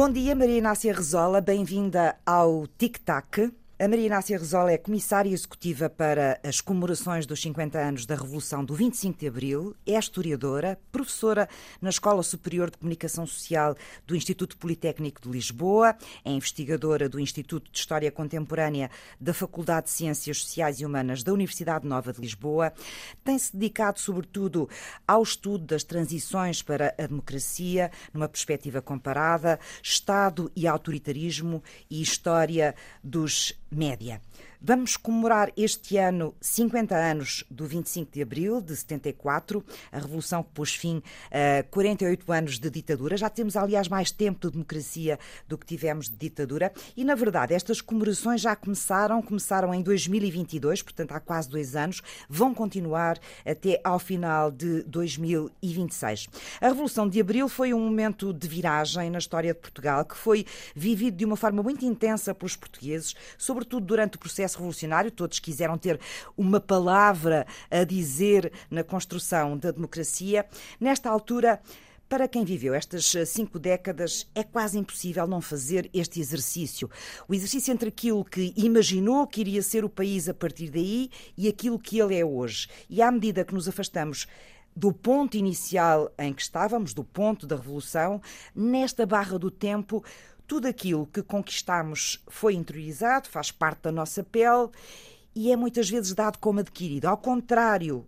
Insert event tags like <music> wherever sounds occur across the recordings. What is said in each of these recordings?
Bom dia, Maria Inácia Rezola, bem-vinda ao Tic Tac. A Maria Inácia Rezola é comissária executiva para as comemorações dos 50 anos da Revolução do 25 de Abril, é historiadora, professora na Escola Superior de Comunicação Social do Instituto Politécnico de Lisboa, é investigadora do Instituto de História Contemporânea da Faculdade de Ciências Sociais e Humanas da Universidade Nova de Lisboa, tem-se dedicado sobretudo ao estudo das transições para a democracia, numa perspectiva comparada, Estado e autoritarismo e história dos média. Vamos comemorar este ano 50 anos do 25 de abril de 74, a revolução que pôs fim a 48 anos de ditadura. Já temos, aliás, mais tempo de democracia do que tivemos de ditadura. E, na verdade, estas comemorações já começaram, começaram em 2022, portanto, há quase dois anos, vão continuar até ao final de 2026. A Revolução de Abril foi um momento de viragem na história de Portugal que foi vivido de uma forma muito intensa pelos portugueses, sobretudo durante o processo processo revolucionário, todos quiseram ter uma palavra a dizer na construção da democracia. Nesta altura, para quem viveu estas cinco décadas, é quase impossível não fazer este exercício. O exercício entre aquilo que imaginou que iria ser o país a partir daí e aquilo que ele é hoje. E à medida que nos afastamos do ponto inicial em que estávamos, do ponto da revolução, nesta barra do tempo, tudo aquilo que conquistamos foi interiorizado, faz parte da nossa pele e é muitas vezes dado como adquirido. Ao contrário,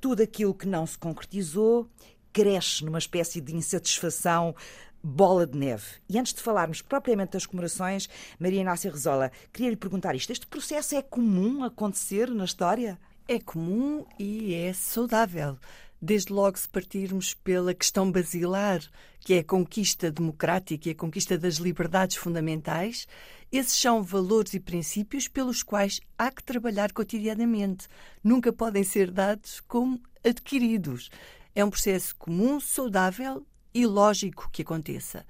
tudo aquilo que não se concretizou cresce numa espécie de insatisfação bola de neve. E antes de falarmos propriamente das comemorações, Maria Inácia Rezola, queria lhe perguntar isto. Este processo é comum acontecer na história? É comum e é saudável desde logo se partirmos pela questão basilar, que é a conquista democrática e a conquista das liberdades fundamentais, esses são valores e princípios pelos quais há que trabalhar cotidianamente. Nunca podem ser dados como adquiridos. É um processo comum, saudável e lógico que aconteça.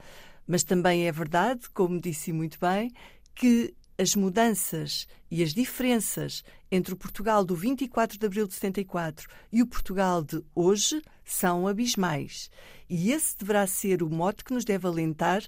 Mas também é verdade, como disse muito bem, que as mudanças e as diferenças entre o Portugal do 24 de abril de 74 e o Portugal de hoje são abismais. E esse deverá ser o mote que nos deve alentar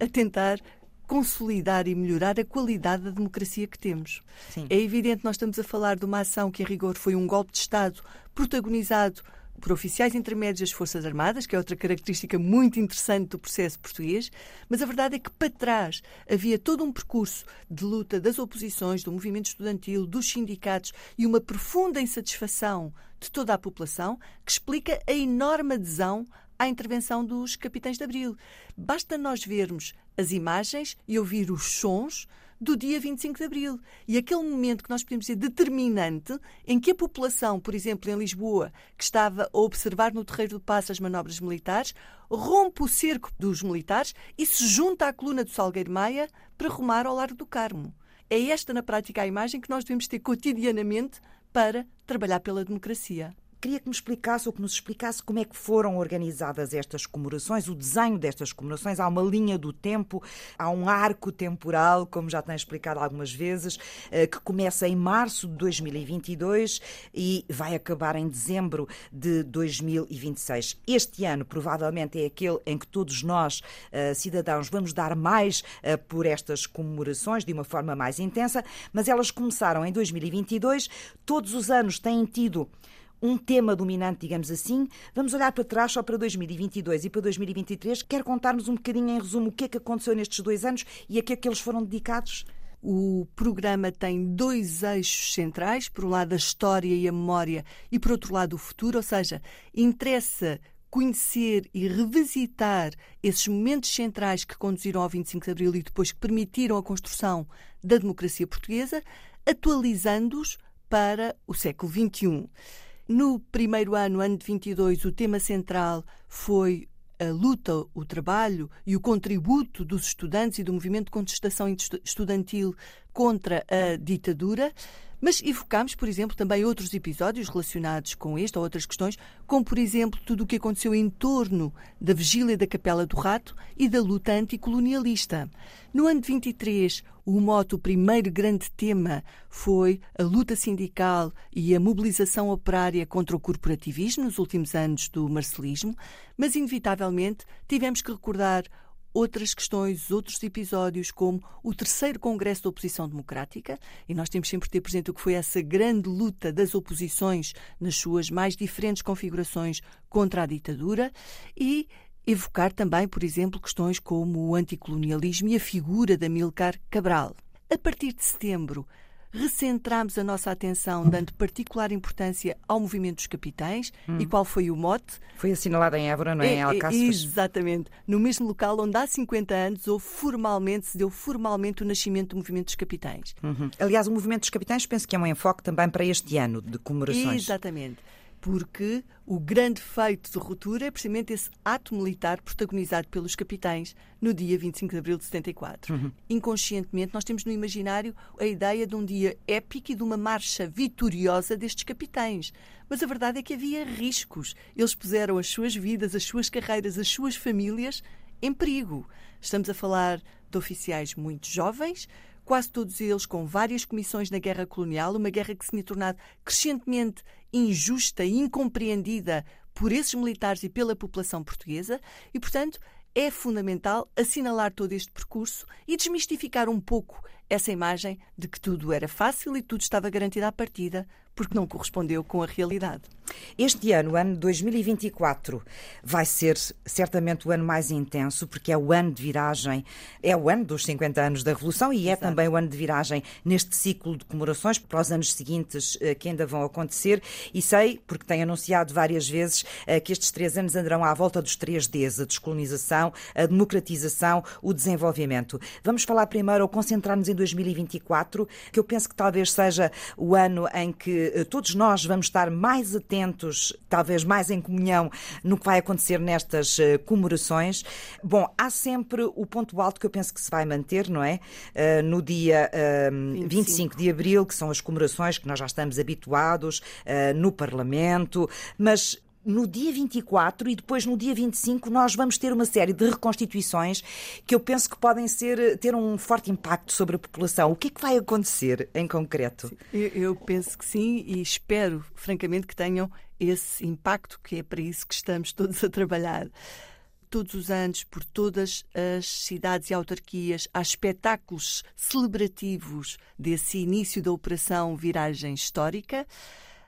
a tentar consolidar e melhorar a qualidade da democracia que temos. Sim. É evidente que nós estamos a falar de uma ação que, em rigor, foi um golpe de Estado protagonizado por oficiais intermédios das Forças Armadas, que é outra característica muito interessante do processo português, mas a verdade é que para trás havia todo um percurso de luta das oposições, do movimento estudantil, dos sindicatos e uma profunda insatisfação de toda a população que explica a enorme adesão à intervenção dos capitães de Abril. Basta nós vermos as imagens e ouvir os sons do dia 25 de Abril. E aquele momento que nós podemos dizer determinante, em que a população, por exemplo, em Lisboa, que estava a observar no Terreiro do Passo as manobras militares, rompe o cerco dos militares e se junta à coluna do Salgueiro Maia para rumar ao Largo do Carmo. É esta, na prática, a imagem que nós devemos ter cotidianamente para trabalhar pela democracia. Queria que me explicasse ou que nos explicasse como é que foram organizadas estas comemorações, o desenho destas comemorações. Há uma linha do tempo, há um arco temporal, como já tem explicado algumas vezes, eh, que começa em março de 2022 e vai acabar em dezembro de 2026. Este ano, provavelmente, é aquele em que todos nós, eh, cidadãos, vamos dar mais eh, por estas comemorações de uma forma mais intensa, mas elas começaram em 2022. Todos os anos têm tido um tema dominante, digamos assim. Vamos olhar para trás só para 2022 e para 2023. Quer contar-nos um bocadinho, em resumo, o que é que aconteceu nestes dois anos e a que é que eles foram dedicados? O programa tem dois eixos centrais, por um lado a história e a memória e por outro lado o futuro, ou seja, interessa conhecer e revisitar esses momentos centrais que conduziram ao 25 de Abril e depois que permitiram a construção da democracia portuguesa, atualizando-os para o século XXI. No primeiro ano, ano de 22, o tema central foi a luta, o trabalho e o contributo dos estudantes e do movimento de contestação estudantil contra a ditadura. Mas evocámos, por exemplo, também outros episódios relacionados com este ou outras questões, como, por exemplo, tudo o que aconteceu em torno da vigília da Capela do Rato e da luta anticolonialista. No ano de 23, o moto, o primeiro grande tema, foi a luta sindical e a mobilização operária contra o corporativismo nos últimos anos do marcelismo, mas, inevitavelmente, tivemos que recordar outras questões, outros episódios, como o terceiro Congresso da Oposição Democrática, e nós temos sempre de ter presente o que foi essa grande luta das oposições nas suas mais diferentes configurações contra a ditadura, e evocar também, por exemplo, questões como o anticolonialismo e a figura de Amilcar Cabral. A partir de setembro, recentramos a nossa atenção, dando particular importância ao movimento dos capitães. Hum. E qual foi o mote? Foi assinalado em Évora, não é? é em Alcáceres. Exatamente. No mesmo local onde há 50 anos houve formalmente, se deu formalmente o nascimento do movimento dos capitães. Uhum. Aliás, o movimento dos capitães penso que é um enfoque também para este ano de comemorações. Exatamente porque o grande feito de ruptura é precisamente esse ato militar protagonizado pelos capitães no dia 25 de abril de 74. Uhum. Inconscientemente, nós temos no imaginário a ideia de um dia épico e de uma marcha vitoriosa destes capitães. Mas a verdade é que havia riscos. Eles puseram as suas vidas, as suas carreiras, as suas famílias em perigo. Estamos a falar de oficiais muito jovens, quase todos eles com várias comissões na guerra colonial, uma guerra que se tinha tornado crescentemente injusta e incompreendida por esses militares e pela população portuguesa, e, portanto, é fundamental assinalar todo este percurso e desmistificar um pouco essa imagem de que tudo era fácil e tudo estava garantido à partida, porque não correspondeu com a realidade. Este ano, o ano 2024, vai ser certamente o ano mais intenso, porque é o ano de viragem, é o ano dos 50 anos da Revolução e é Exato. também o ano de viragem neste ciclo de comemorações para os anos seguintes eh, que ainda vão acontecer. E sei, porque tenho anunciado várias vezes, eh, que estes três anos andarão à volta dos três Ds: a descolonização, a democratização, o desenvolvimento. Vamos falar primeiro ou concentrar-nos em 2024, que eu penso que talvez seja o ano em que eh, todos nós vamos estar mais atentos talvez mais em comunhão, no que vai acontecer nestas uh, comemorações. Bom, há sempre o ponto alto que eu penso que se vai manter, não é? Uh, no dia uh, 25. 25 de abril, que são as comemorações que nós já estamos habituados no Parlamento, mas no dia 24 e depois no dia 25 nós vamos ter uma série de reconstituições que eu penso que podem ser, ter um forte impacto sobre a população. O que é que vai acontecer em concreto? Eu, eu penso que sim e espero, francamente, que tenham esse impacto, que é para isso que estamos todos a trabalhar todos os anos por todas as cidades e autarquias há espetáculos celebrativos desse início da operação Viragem Histórica.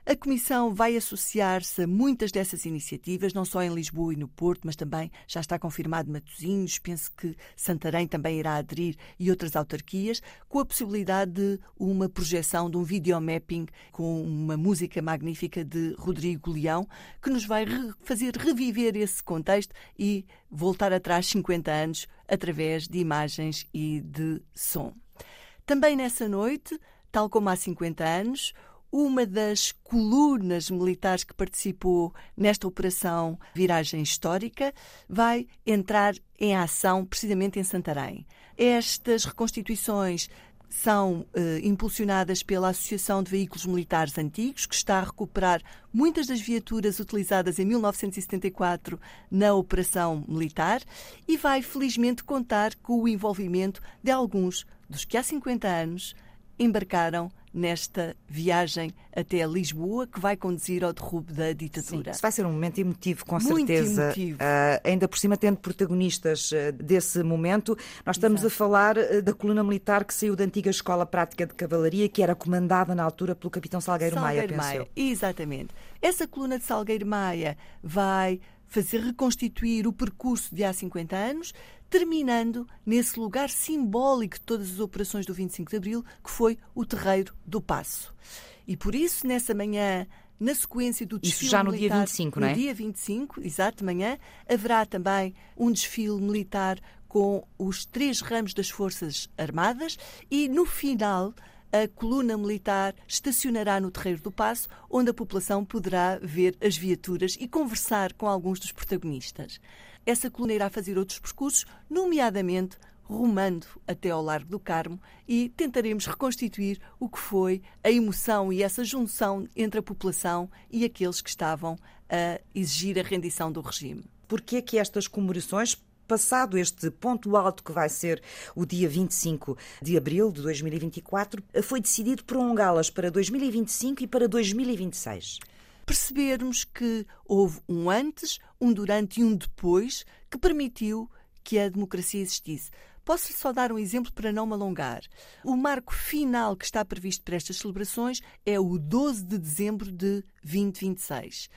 A Comissão vai associar-se a muitas dessas iniciativas, não só em Lisboa e no Porto, mas também já está confirmado Matosinhos, penso que Santarém também irá aderir e outras autarquias, com a possibilidade de uma projeção de um videomapping com uma música magnífica de Rodrigo Leão, que nos vai fazer reviver esse contexto e voltar atrás 50 anos através de imagens e de som. Também nessa noite, tal como há 50 anos, uma das colunas militares que participou nesta operação Viragem Histórica vai entrar em ação precisamente em Santarém. Estas reconstituições são eh, impulsionadas pela Associação de Veículos Militares Antigos, que está a recuperar muitas das viaturas utilizadas em 1974 na operação militar e vai felizmente contar com o envolvimento de alguns dos que há 50 anos embarcaram nesta viagem até Lisboa que vai conduzir ao derrubo da ditadura. Sim, isso vai ser um momento emotivo, com Muito certeza. Emotivo. Uh, ainda por cima, tendo protagonistas uh, desse momento, nós estamos Exato. a falar uh, da coluna militar que saiu da antiga Escola Prática de Cavalaria, que era comandada na altura pelo capitão Salgueiro, Salgueiro Maia, Maia. Exatamente. Essa coluna de Salgueiro Maia vai fazer reconstituir o percurso de há 50 anos, terminando nesse lugar simbólico de todas as operações do 25 de Abril, que foi o Terreiro do Passo. E por isso, nessa manhã, na sequência do desfile Isso já no militar, dia 25, não é? No dia 25, exato, de manhã, haverá também um desfile militar com os três ramos das Forças Armadas e, no final, a coluna militar estacionará no Terreiro do Passo, onde a população poderá ver as viaturas e conversar com alguns dos protagonistas. Essa coluna irá fazer outros percursos, nomeadamente rumando até ao Largo do Carmo e tentaremos reconstituir o que foi a emoção e essa junção entre a população e aqueles que estavam a exigir a rendição do regime. Por que é que estas comemorações passado este ponto alto que vai ser o dia 25 de abril de 2024, foi decidido prolongá-las para 2025 e para 2026 percebermos que houve um antes, um durante e um depois que permitiu que a democracia existisse. Posso só dar um exemplo para não me alongar. O marco final que está previsto para estas celebrações é o 12 de dezembro de 2026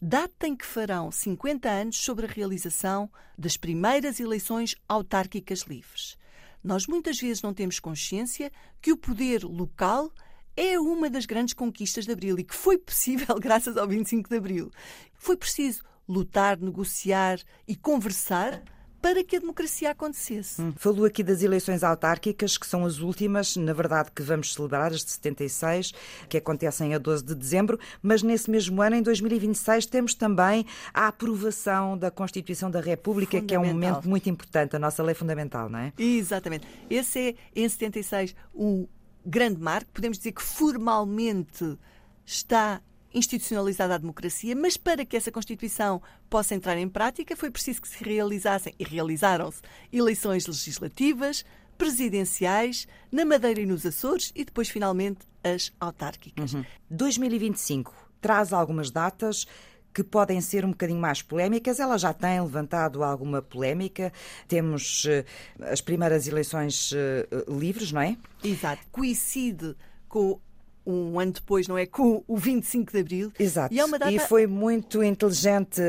data em que farão 50 anos sobre a realização das primeiras eleições autárquicas livres. Nós muitas vezes não temos consciência que o poder local é uma das grandes conquistas de Abril e que foi possível <laughs> graças ao 25 de Abril. Foi preciso lutar, negociar e conversar para que a democracia acontecesse. Hum. Falou aqui das eleições autárquicas, que são as últimas, na verdade, que vamos celebrar, as de 76, que acontecem a 12 de dezembro, mas nesse mesmo ano, em 2026, temos também a aprovação da Constituição da República, que é um momento muito importante, a nossa lei fundamental, não é? Exatamente. Esse é, em 76, um grande marco. Podemos dizer que formalmente está institucionalizada a democracia, mas para que essa Constituição possa entrar em prática foi preciso que se realizassem, e realizaram-se, eleições legislativas, presidenciais, na Madeira e nos Açores e depois, finalmente, as autárquicas. Uhum. 2025 traz algumas datas que podem ser um bocadinho mais polémicas. Ela já tem levantado alguma polémica. Temos uh, as primeiras eleições uh, livres, não é? Exato. Coincide com um ano depois, não é? Com o 25 de Abril. Exato. E, é data... e foi muito inteligente uh,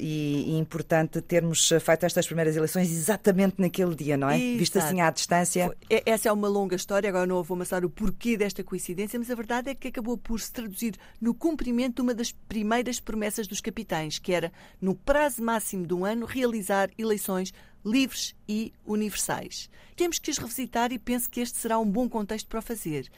e, importante termos feito estas primeiras eleições exatamente naquele dia, não é? Exato. Visto assim à distância. Essa é uma longa história, agora não vou amassar o porquê desta coincidência, mas a verdade é que acabou por se traduzir no cumprimento de uma das primeiras promessas dos capitães, que era, no prazo máximo de um ano, realizar eleições livres e universais. Temos que as revisitar e penso que este será um bom contexto para o fazer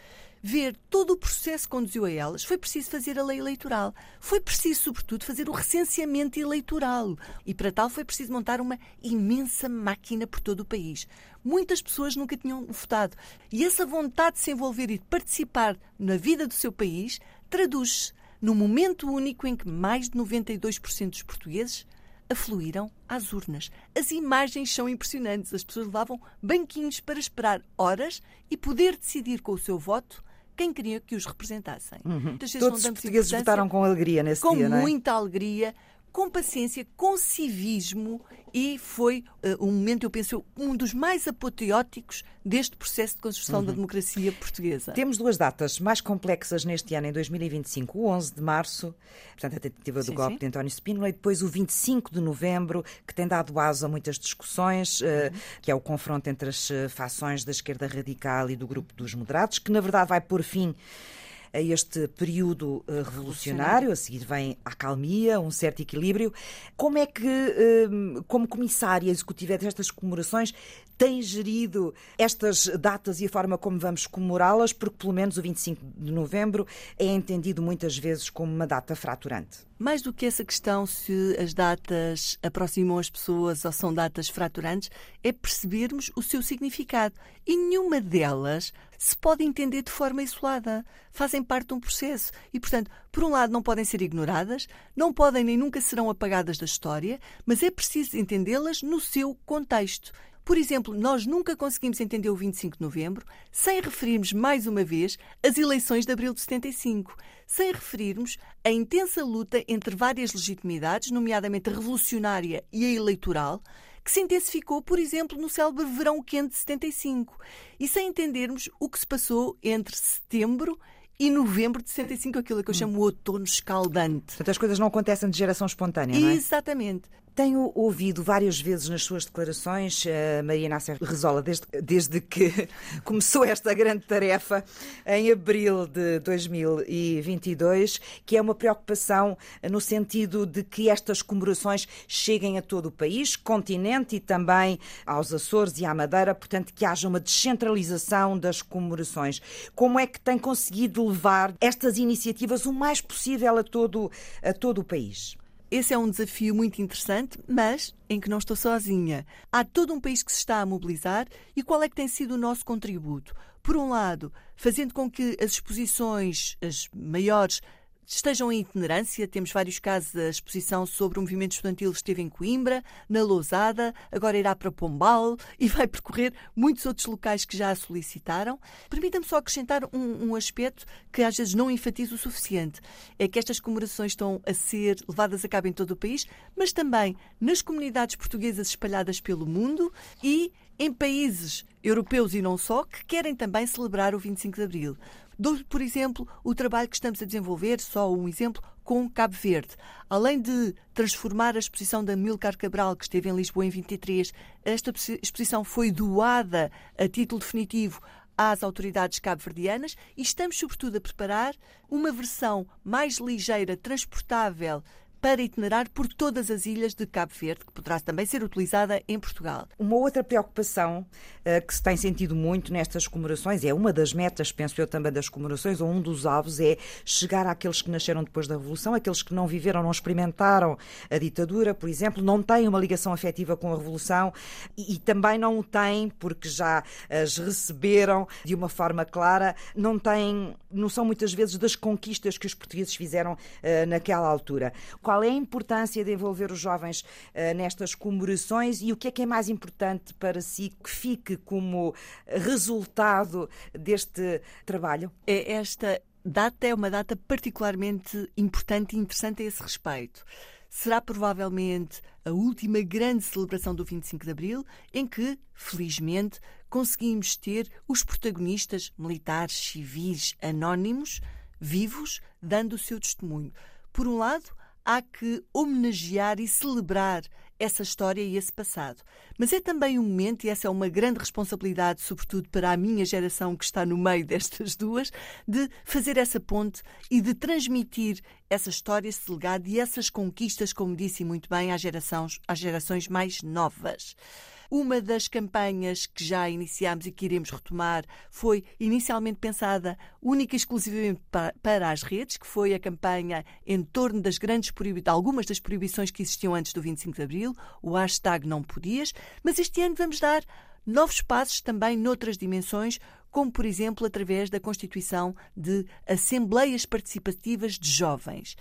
ver todo o processo que conduziu a elas, foi preciso fazer a lei eleitoral. Foi preciso, sobretudo, fazer o recenseamento eleitoral. E para tal foi preciso montar uma imensa máquina por todo o país. Muitas pessoas nunca tinham votado. E essa vontade de se envolver e de participar na vida do seu país traduz-se no momento único em que mais de 92% dos portugueses afluíram às urnas. As imagens são impressionantes. As pessoas levavam banquinhos para esperar horas e poder decidir com o seu voto quem queria que os representassem. Uhum. Todos os portugueses votaram com alegria nesse com dia, Com é? muita alegria, com paciência, com civismo e foi uh, um momento, eu penso, um dos mais apoteóticos deste processo de construção uhum. da democracia portuguesa. Temos duas datas mais complexas neste ano, em 2025. O 11 de março, portanto, a tentativa do sim, golpe sim. de António Spínola, e depois o 25 de novembro, que tem dado aso a muitas discussões, uh, uhum. que é o confronto entre as uh, fações da esquerda radical e do grupo dos moderados, que na verdade vai pôr fim a este período uh, revolucionário, a seguir vem a calmia, um certo equilíbrio. Como é que, uh, como comissária executiva destas comemorações, tem gerido estas datas e a forma como vamos comemorá-las? Porque, pelo menos, o 25 de novembro é entendido muitas vezes como uma data fraturante. Mais do que essa questão se as datas aproximam as pessoas ou são datas fraturantes, é percebermos o seu significado. E nenhuma delas se pode entender de forma isolada. Fazem parte de um processo. E, portanto, por um lado, não podem ser ignoradas, não podem nem nunca serão apagadas da história, mas é preciso entendê-las no seu contexto. Por exemplo, nós nunca conseguimos entender o 25 de novembro sem referirmos mais uma vez as eleições de abril de 75, sem referirmos a intensa luta entre várias legitimidades, nomeadamente a revolucionária e a eleitoral, que se intensificou, por exemplo, no célebre verão quente de 75, e sem entendermos o que se passou entre setembro e novembro de 65, aquilo que eu chamo o outono escaldante. Portanto, as coisas não acontecem de geração espontânea, não é? Exatamente. Tenho ouvido várias vezes nas suas declarações, uh, Maria Inácia Resola, desde, desde que <laughs> começou esta grande tarefa em abril de 2022, que é uma preocupação no sentido de que estas comemorações cheguem a todo o país, continente e também aos Açores e à Madeira, portanto, que haja uma descentralização das comemorações. Como é que tem conseguido levar estas iniciativas o mais possível a todo, a todo o país? Esse é um desafio muito interessante, mas em que não estou sozinha. Há todo um país que se está a mobilizar e qual é que tem sido o nosso contributo? Por um lado, fazendo com que as exposições, as maiores, estejam em itinerância. Temos vários casos. A exposição sobre o movimento estudantil esteve em Coimbra, na Lousada, agora irá para Pombal <laughs> e vai percorrer muitos outros locais que já a solicitaram. Permita-me só acrescentar um, um aspecto que às vezes não enfatizo o suficiente. É que estas comemorações estão a ser levadas a cabo em todo o país, mas também nas comunidades portuguesas espalhadas pelo mundo e em países europeus e não só que querem também celebrar o 25 de Abril. Dou, por exemplo, o trabalho que estamos a desenvolver, só um exemplo, com Cabo Verde. Além de transformar a exposição da Milcar Cabral, que esteve em Lisboa em 23, esta exposição foi doada a título definitivo às autoridades cabo-verdianas e estamos, sobretudo, a preparar uma versão mais ligeira, transportável para itinerar por todas as ilhas de Cabo Verde, que poderá também ser utilizada em Portugal. Uma outra preocupação uh, que se tem sentido muito nestas comemorações, é uma das metas, penso eu também, das comemorações, ou um dos alvos, é chegar àqueles que nasceram depois da Revolução, aqueles que não viveram, não experimentaram a ditadura, por exemplo, não têm uma ligação afetiva com a Revolução e, e também não têm porque já as receberam de uma forma clara, não têm noção muitas vezes das conquistas que os portugueses fizeram uh, naquela altura. Qual qual é a importância de envolver os jovens uh, nestas comemorações e o que é que é mais importante para si que fique como resultado deste trabalho? É esta data é uma data particularmente importante e interessante a esse respeito. Será provavelmente a última grande celebração do 25 de Abril em que, felizmente, conseguimos ter os protagonistas militares, civis, anónimos, vivos, dando o seu testemunho. Por um lado, há que homenagear e celebrar essa história e esse passado. Mas é também um momento, e essa é uma grande responsabilidade, sobretudo para a minha geração que está no meio <laughs> destas duas, de fazer essa ponte e de transmitir essa história, esse legado e essas conquistas, como disse muito bem, às gerações, às gerações mais novas. Uma das campanhas que já iniciámos e que iremos retomar foi inicialmente pensada única e exclusivamente para as redes, que foi a campanha em torno das grandes proibições, algumas das proibições que existiam antes do 25 de Abril, o hashtag não podias, mas este ano vamos dar novos passos também noutras dimensões, como por exemplo através da constituição de assembleias participativas de jovens.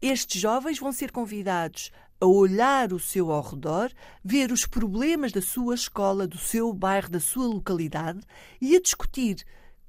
Estes jovens vão ser convidados a olhar o seu ao redor, ver os problemas da sua escola, do seu bairro, da sua localidade e a discutir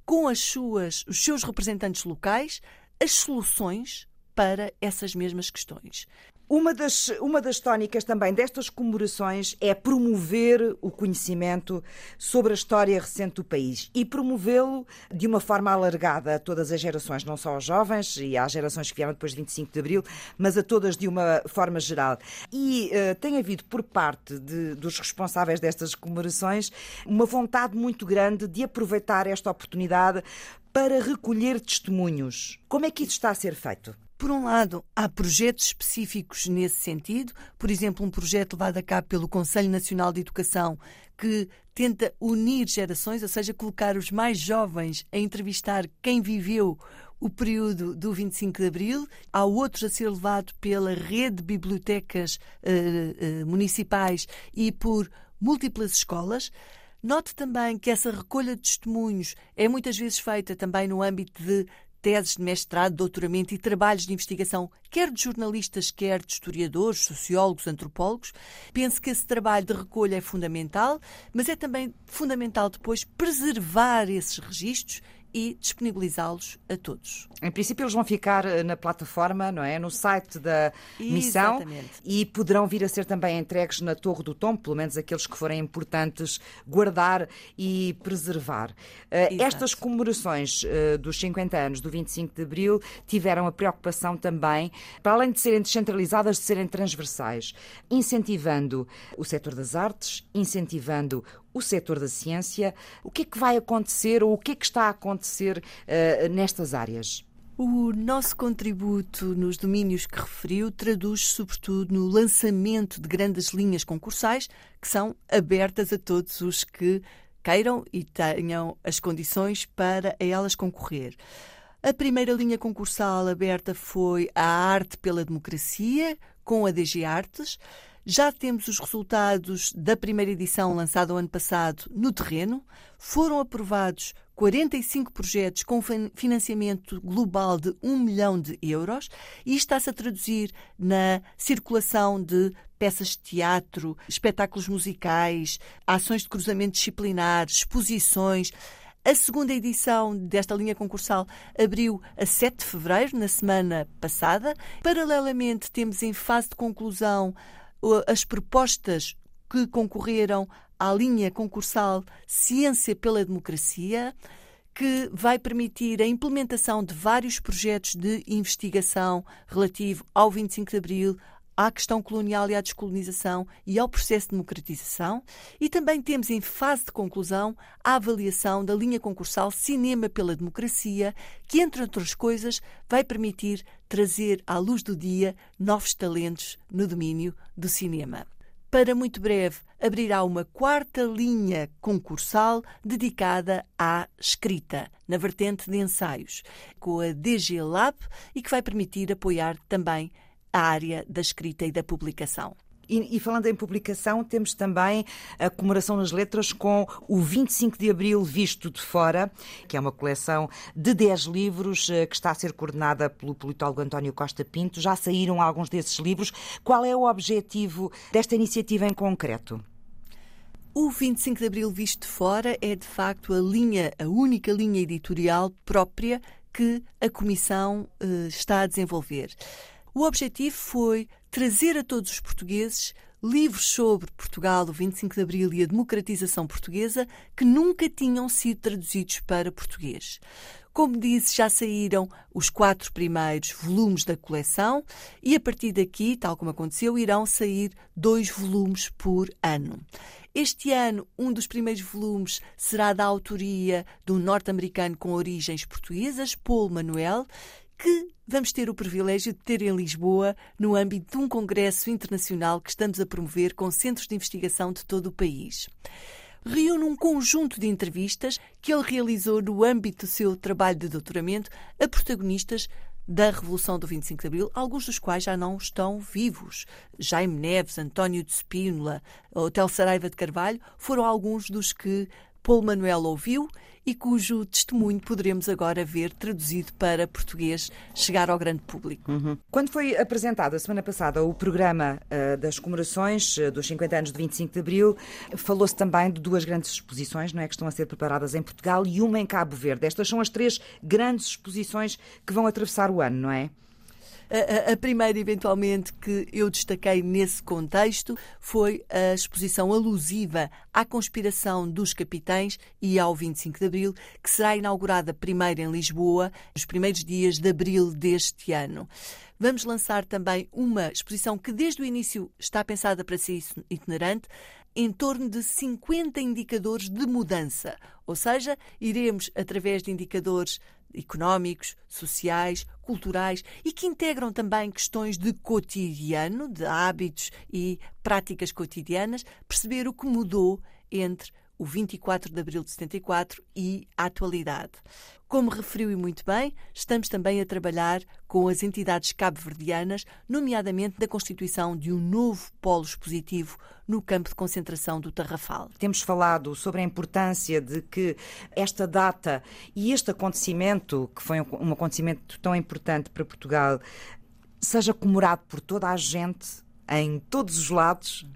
com as suas, os seus representantes locais as soluções para essas mesmas questões. Uma das, uma das tónicas também destas comemorações é promover o conhecimento sobre a história recente do país e promovê-lo de uma forma alargada a todas as gerações, não só aos jovens e às gerações que vieram depois de 25 de Abril, mas a todas de uma forma geral. E uh, tem havido por parte de, dos responsáveis destas comemorações uma vontade muito grande de aproveitar esta oportunidade para recolher testemunhos. Como é que isso está a ser feito? Por um lado, há projetos específicos nesse sentido, por exemplo, um projeto levado a cabo pelo Conselho Nacional de Educação que tenta unir gerações, ou seja, colocar os mais jovens a entrevistar quem viveu o período do 25 de Abril. Há outros a ser levado pela rede de bibliotecas uh, uh, municipais e por múltiplas escolas. Note também que essa recolha de testemunhos é muitas vezes feita também no âmbito de teses de mestrado, doutoramento e trabalhos de investigação, quer de jornalistas, quer de historiadores, sociólogos, antropólogos. Penso que esse trabalho de recolha é fundamental, mas é também fundamental depois preservar esses registros e disponibilizá-los a todos. Em princípio, eles vão ficar eh, na plataforma, não é? No site da missão Exatamente. e poderão vir a ser também entregues na Torre do Tom, pelo menos aqueles que forem importantes guardar e preservar. Uh, estas comemorações uh, dos 50 anos do 25 de Abril tiveram a preocupação também, para além de serem descentralizadas, de serem transversais, incentivando o setor das artes, incentivando o setor da ciência. O que é que vai acontecer ou o que é que está a acontecer uh, nestas áreas? O nosso contributo nos domínios que referiu traduz sobretudo no lançamento de grandes linhas concursais que são abertas a todos os que queiram e tenham as condições para a elas concorrer. A primeira linha concursal aberta foi a Arte pela Democracia, com a DG Artes. Já temos os resultados da primeira edição lançada o ano passado no terreno. Foram aprovados 45 projetos com financiamento global de 1 milhão de euros e está-se a traduzir na circulação de peças de teatro, espetáculos musicais, ações de cruzamento disciplinar, exposições. A segunda edição desta linha concursal abriu a 7 de fevereiro, na semana passada. Paralelamente, temos em fase de conclusão as propostas que concorreram à linha concursal Ciência pela Democracia, que vai permitir a implementação de vários projetos de investigação relativo ao 25 de Abril, à questão colonial e à descolonização e ao processo de democratização. E também temos em fase de conclusão a avaliação da linha concursal Cinema pela Democracia, que, entre outras coisas, vai permitir trazer à luz do dia novos talentos no domínio do cinema. Para muito breve, abrirá uma quarta linha concursal dedicada à escrita, na vertente de ensaios, com a DG Lab e que vai permitir apoiar também a área da escrita e da publicação. E, e, falando em publicação, temos também a comemoração nas letras com o 25 de Abril Visto de Fora, que é uma coleção de 10 livros eh, que está a ser coordenada pelo politólogo António Costa Pinto. Já saíram alguns desses livros. Qual é o objetivo desta iniciativa em concreto? O 25 de Abril Visto de Fora é, de facto, a linha, a única linha editorial própria que a Comissão uh, está a desenvolver. O objetivo foi trazer a todos os portugueses livros sobre Portugal, o 25 de Abril e a democratização portuguesa que nunca tinham sido traduzidos para português. Como disse, já saíram os quatro primeiros volumes da coleção e a partir daqui, tal como aconteceu, irão sair dois volumes por ano. Este ano, um dos primeiros volumes será da autoria do norte-americano com origens portuguesas, Paul Manuel, que vamos ter o privilégio de ter em Lisboa, no âmbito de um congresso internacional que estamos a promover com centros de investigação de todo o país. Reúne um conjunto de entrevistas que ele realizou no âmbito do seu trabalho de doutoramento a protagonistas da Revolução do 25 de Abril, alguns dos quais já não estão vivos. Jaime Neves, António de Spínola, Hotel Saraiva de Carvalho foram alguns dos que Paul Manuel ouviu e cujo testemunho poderemos agora ver traduzido para português chegar ao grande público. Uhum. Quando foi apresentado a semana passada o programa uh, das comemorações uh, dos 50 anos de 25 de Abril, falou-se também de duas grandes exposições não é, que estão a ser preparadas em Portugal e uma em Cabo Verde. Estas são as três grandes exposições que vão atravessar o ano, não é? A, primeira, eventualmente, que eu destaquei nesse contexto foi a exposição alusiva à conspiração dos capitães e ao 25 de Abril, que será inaugurada primeiro em Lisboa, nos primeiros dias de abril deste ano. Vamos lançar também uma exposição que desde o início está pensada para ser itinerante, em torno de 50 indicadores de mudança, ou seja, iremos, através de indicadores económicos, sociais, culturais e que integram também questões de cotidiano, de hábitos e práticas cotidianas, perceber o que mudou entre o 24 de abril de 74 e a atualidade. Como referiu e muito bem, estamos também a trabalhar com as entidades cabo-verdianas, nomeadamente na constituição de um novo polo expositivo no campo de concentração do Tarrafal. Temos falado sobre a importância de que esta data e este acontecimento, que foi um acontecimento tão importante para Portugal, seja comemorado por toda a gente em todos os lados,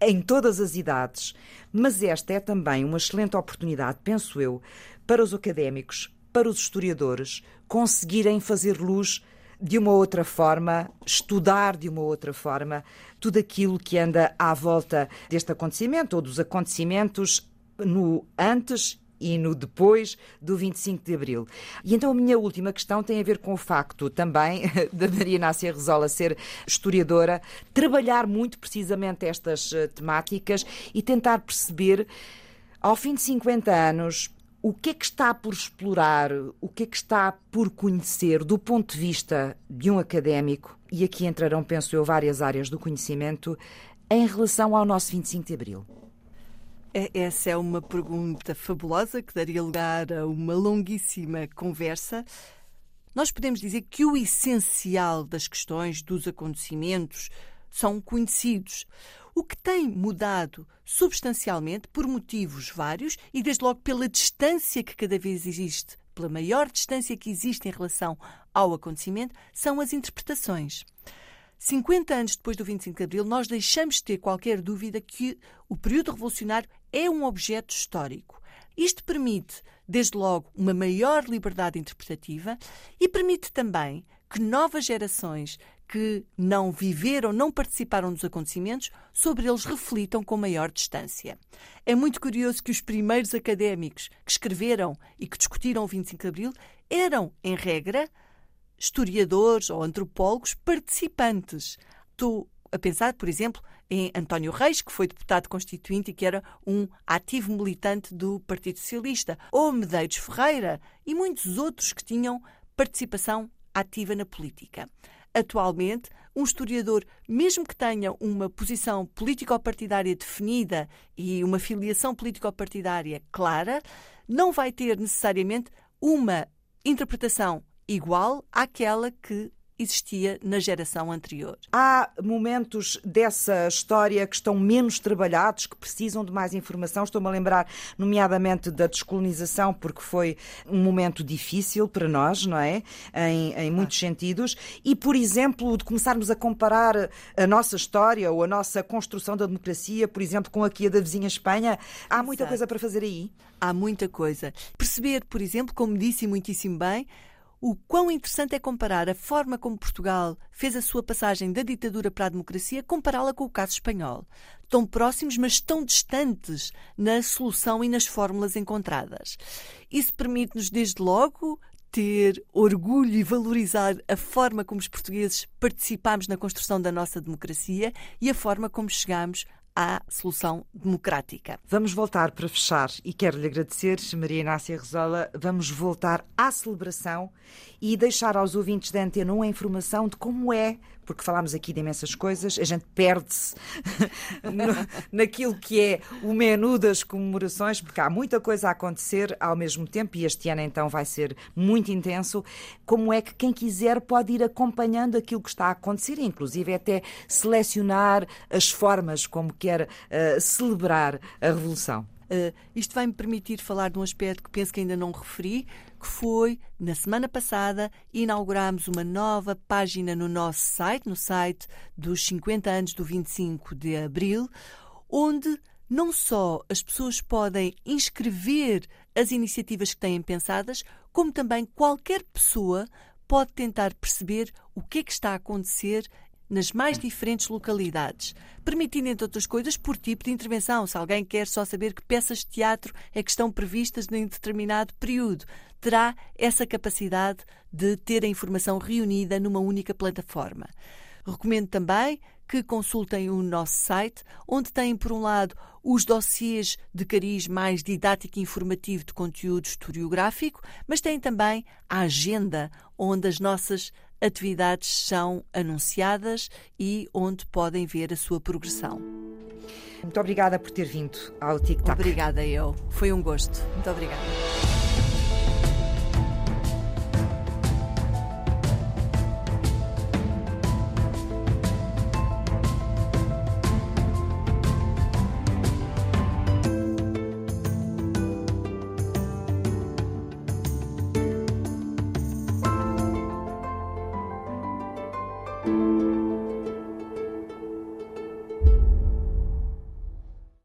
em todas as idades. Mas esta é também uma excelente oportunidade, penso eu, para os académicos, para os historiadores conseguirem fazer luz de uma outra forma, estudar de uma outra forma tudo aquilo que anda à volta deste acontecimento ou dos acontecimentos no antes e no depois do 25 de Abril. E então a minha última questão tem a ver com o facto também <laughs> da Maria Inácia Resola ser historiadora, trabalhar muito precisamente estas eh, temáticas e tentar perceber, ao fim de 50 anos, o que é que está por explorar, o que é que está por conhecer do ponto de vista de um académico, e aqui entrarão, penso eu, várias áreas do conhecimento, em relação ao nosso 25 de Abril? É, essa é uma pergunta fabulosa que daria lugar a uma longuíssima conversa. Nós podemos dizer que o essencial das questões, dos acontecimentos, são conhecidos. O que tem mudado substancialmente, por motivos vários, e desde logo pela distância que cada vez existe, pela maior distância que existe em relação ao acontecimento, são as interpretações. 50 anos depois do 25 de Abril, nós deixamos de ter qualquer dúvida que o período revolucionário é um objeto histórico. Isto permite, desde logo, uma maior liberdade interpretativa e permite também que novas gerações que não viveram, não participaram dos acontecimentos, sobre eles reflitam com maior distância. É muito curioso que os primeiros académicos que escreveram e que discutiram o 25 de Abril eram, em regra, historiadores ou antropólogos participantes. Estou a pensar, por exemplo, em António Reis, que foi deputado constituinte e que era um ativo militante do Partido Socialista, ou Medeiros Ferreira e muitos outros que tinham participação ativa na política. Atualmente, um historiador, mesmo que tenha uma posição político-partidária definida e uma filiação político-partidária clara, não vai ter necessariamente uma interpretação igual àquela que existia na geração anterior. Há momentos dessa história que estão menos trabalhados, que precisam de mais informação. Estou-me a lembrar, nomeadamente, da descolonização, porque foi um momento difícil para nós, não é? Em, em muitos ah. sentidos. E, por exemplo, de começarmos a comparar a nossa história ou a nossa construção da democracia, por exemplo, com aqui a da vizinha Espanha. Há muita Exato. coisa para fazer aí? Há muita coisa. Perceber, por exemplo, como disse muitíssimo bem, o quão interessante é comparar a forma como Portugal fez a sua passagem da ditadura para a democracia, compará-la com o caso espanhol. Tão próximos, mas tão distantes na solução e nas fórmulas encontradas. Isso permite-nos, desde logo, ter orgulho e valorizar a forma como os portugueses participámos na construção da nossa democracia e a forma como chegámos à solução democrática. Vamos voltar para fechar e quero-lhe agradecer, Maria Inácia Rezola. Vamos voltar à celebração e deixar aos ouvintes da Antena uma informação de como é porque falámos aqui de imensas coisas, a gente perde-se <laughs> naquilo que é o menu das comemorações, porque há muita coisa a acontecer ao mesmo tempo e este ano então vai ser muito intenso. Como é que quem quiser pode ir acompanhando aquilo que está a acontecer, inclusive até selecionar as formas como quer uh, celebrar a Revolução? Uh, isto vai me permitir falar de um aspecto que penso que ainda não referi, que foi, na semana passada, inauguramos uma nova página no nosso site, no site dos 50 anos do 25 de Abril, onde não só as pessoas podem inscrever as iniciativas que têm pensadas, como também qualquer pessoa pode tentar perceber o que é que está a acontecer nas mais diferentes localidades, permitindo, entre outras coisas, por tipo de intervenção. Se alguém quer só saber que peças de teatro é que estão previstas em determinado período, terá essa capacidade de ter a informação reunida numa única plataforma. Recomendo também que consultem o nosso site, onde têm, por um lado, os dossiês de cariz mais didático e informativo de conteúdo historiográfico, mas têm também a agenda, onde as nossas atividades são anunciadas e onde podem ver a sua progressão. Muito obrigada por ter vindo ao TikTok. Obrigada eu. Foi um gosto. Muito obrigada.